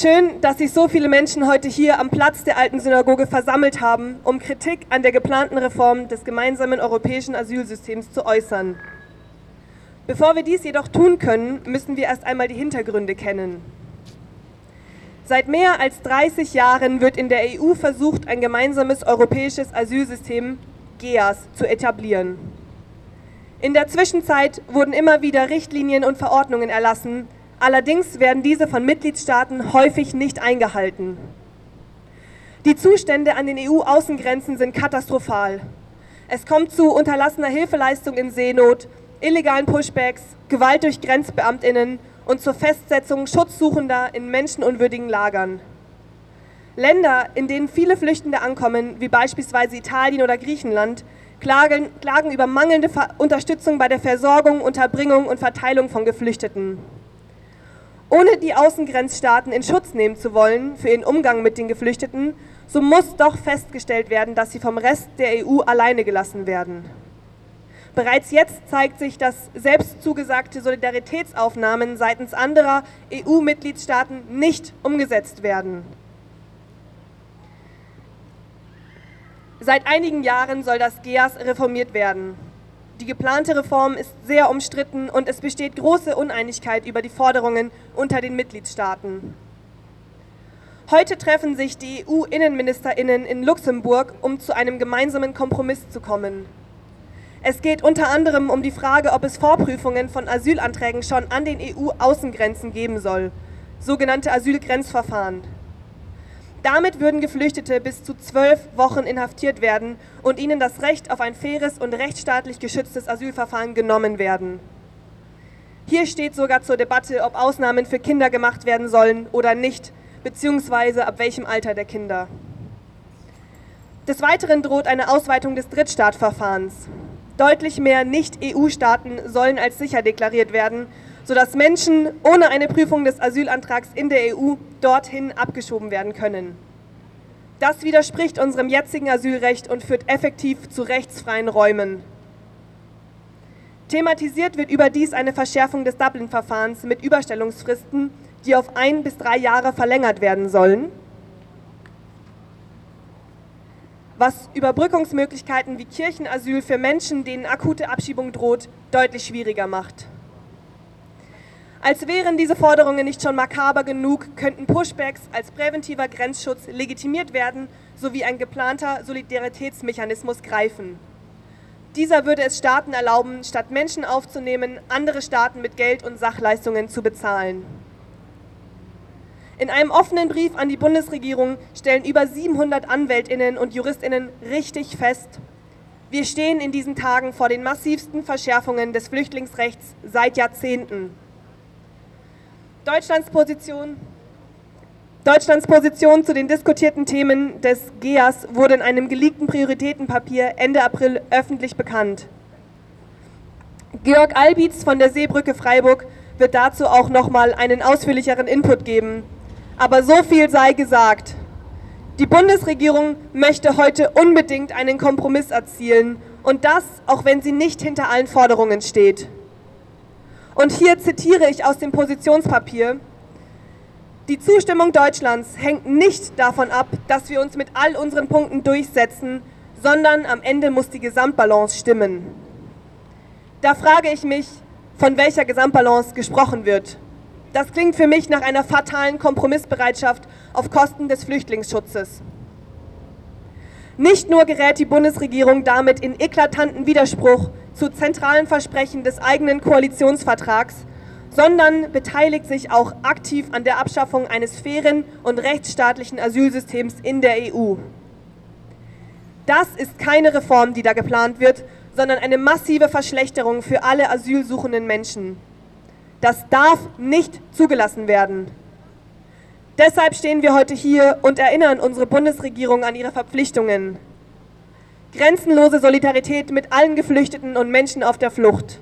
Schön, dass sich so viele Menschen heute hier am Platz der alten Synagoge versammelt haben, um Kritik an der geplanten Reform des gemeinsamen europäischen Asylsystems zu äußern. Bevor wir dies jedoch tun können, müssen wir erst einmal die Hintergründe kennen. Seit mehr als 30 Jahren wird in der EU versucht, ein gemeinsames europäisches Asylsystem, GEAS, zu etablieren. In der Zwischenzeit wurden immer wieder Richtlinien und Verordnungen erlassen, Allerdings werden diese von Mitgliedstaaten häufig nicht eingehalten. Die Zustände an den EU-Außengrenzen sind katastrophal. Es kommt zu unterlassener Hilfeleistung in Seenot, illegalen Pushbacks, Gewalt durch Grenzbeamtinnen und zur Festsetzung Schutzsuchender in menschenunwürdigen Lagern. Länder, in denen viele Flüchtende ankommen, wie beispielsweise Italien oder Griechenland, klagen, klagen über mangelnde Unterstützung bei der Versorgung, Unterbringung und Verteilung von Geflüchteten. Ohne die Außengrenzstaaten in Schutz nehmen zu wollen für ihren Umgang mit den Geflüchteten, so muss doch festgestellt werden, dass sie vom Rest der EU alleine gelassen werden. Bereits jetzt zeigt sich, dass selbst zugesagte Solidaritätsaufnahmen seitens anderer EU-Mitgliedstaaten nicht umgesetzt werden. Seit einigen Jahren soll das GEAS reformiert werden. Die geplante Reform ist sehr umstritten und es besteht große Uneinigkeit über die Forderungen unter den Mitgliedstaaten. Heute treffen sich die EU-Innenministerinnen in Luxemburg, um zu einem gemeinsamen Kompromiss zu kommen. Es geht unter anderem um die Frage, ob es Vorprüfungen von Asylanträgen schon an den EU-Außengrenzen geben soll, sogenannte Asylgrenzverfahren. Damit würden Geflüchtete bis zu zwölf Wochen inhaftiert werden und ihnen das Recht auf ein faires und rechtsstaatlich geschütztes Asylverfahren genommen werden. Hier steht sogar zur Debatte, ob Ausnahmen für Kinder gemacht werden sollen oder nicht, beziehungsweise ab welchem Alter der Kinder. Des Weiteren droht eine Ausweitung des Drittstaatverfahrens. Deutlich mehr Nicht-EU-Staaten sollen als sicher deklariert werden sodass Menschen ohne eine Prüfung des Asylantrags in der EU dorthin abgeschoben werden können. Das widerspricht unserem jetzigen Asylrecht und führt effektiv zu rechtsfreien Räumen. Thematisiert wird überdies eine Verschärfung des Dublin-Verfahrens mit Überstellungsfristen, die auf ein bis drei Jahre verlängert werden sollen, was Überbrückungsmöglichkeiten wie Kirchenasyl für Menschen, denen akute Abschiebung droht, deutlich schwieriger macht. Als wären diese Forderungen nicht schon makaber genug, könnten Pushbacks als präventiver Grenzschutz legitimiert werden sowie ein geplanter Solidaritätsmechanismus greifen. Dieser würde es Staaten erlauben, statt Menschen aufzunehmen, andere Staaten mit Geld und Sachleistungen zu bezahlen. In einem offenen Brief an die Bundesregierung stellen über 700 Anwältinnen und Juristinnen richtig fest, wir stehen in diesen Tagen vor den massivsten Verschärfungen des Flüchtlingsrechts seit Jahrzehnten. Deutschlands Position, Deutschlands Position zu den diskutierten Themen des GEAS wurde in einem geleakten Prioritätenpapier Ende April öffentlich bekannt. Georg Albitz von der Seebrücke Freiburg wird dazu auch noch mal einen ausführlicheren Input geben. Aber so viel sei gesagt. Die Bundesregierung möchte heute unbedingt einen Kompromiss erzielen und das, auch wenn sie nicht hinter allen Forderungen steht. Und hier zitiere ich aus dem Positionspapier. Die Zustimmung Deutschlands hängt nicht davon ab, dass wir uns mit all unseren Punkten durchsetzen, sondern am Ende muss die Gesamtbalance stimmen. Da frage ich mich, von welcher Gesamtbalance gesprochen wird. Das klingt für mich nach einer fatalen Kompromissbereitschaft auf Kosten des Flüchtlingsschutzes. Nicht nur gerät die Bundesregierung damit in eklatanten Widerspruch zu zentralen Versprechen des eigenen Koalitionsvertrags, sondern beteiligt sich auch aktiv an der Abschaffung eines fairen und rechtsstaatlichen Asylsystems in der EU. Das ist keine Reform, die da geplant wird, sondern eine massive Verschlechterung für alle asylsuchenden Menschen. Das darf nicht zugelassen werden. Deshalb stehen wir heute hier und erinnern unsere Bundesregierung an ihre Verpflichtungen. Grenzenlose Solidarität mit allen Geflüchteten und Menschen auf der Flucht.